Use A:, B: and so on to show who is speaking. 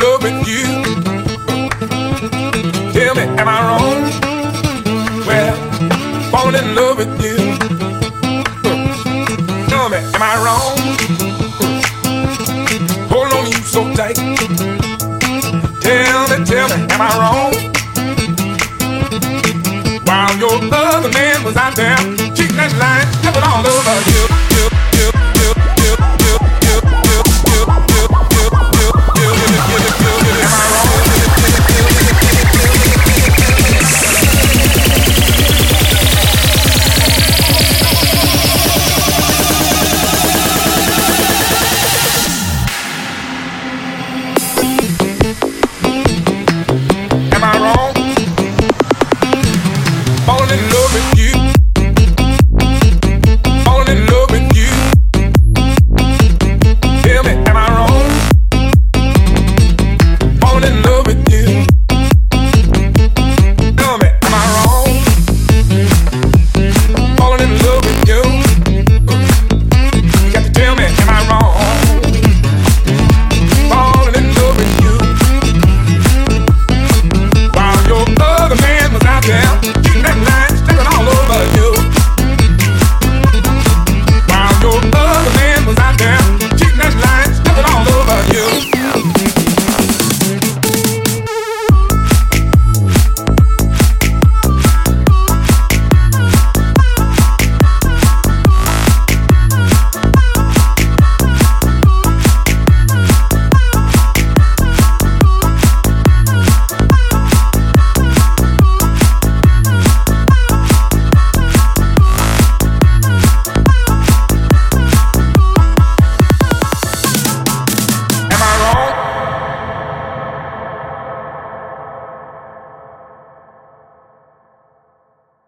A: loving you. Tell me, am I wrong? Well, falling in love with you. Tell me, am I wrong? Hold on to you so tight. Tell me, tell me, am I wrong? While your other man was out there cheating and lying, kept all over you.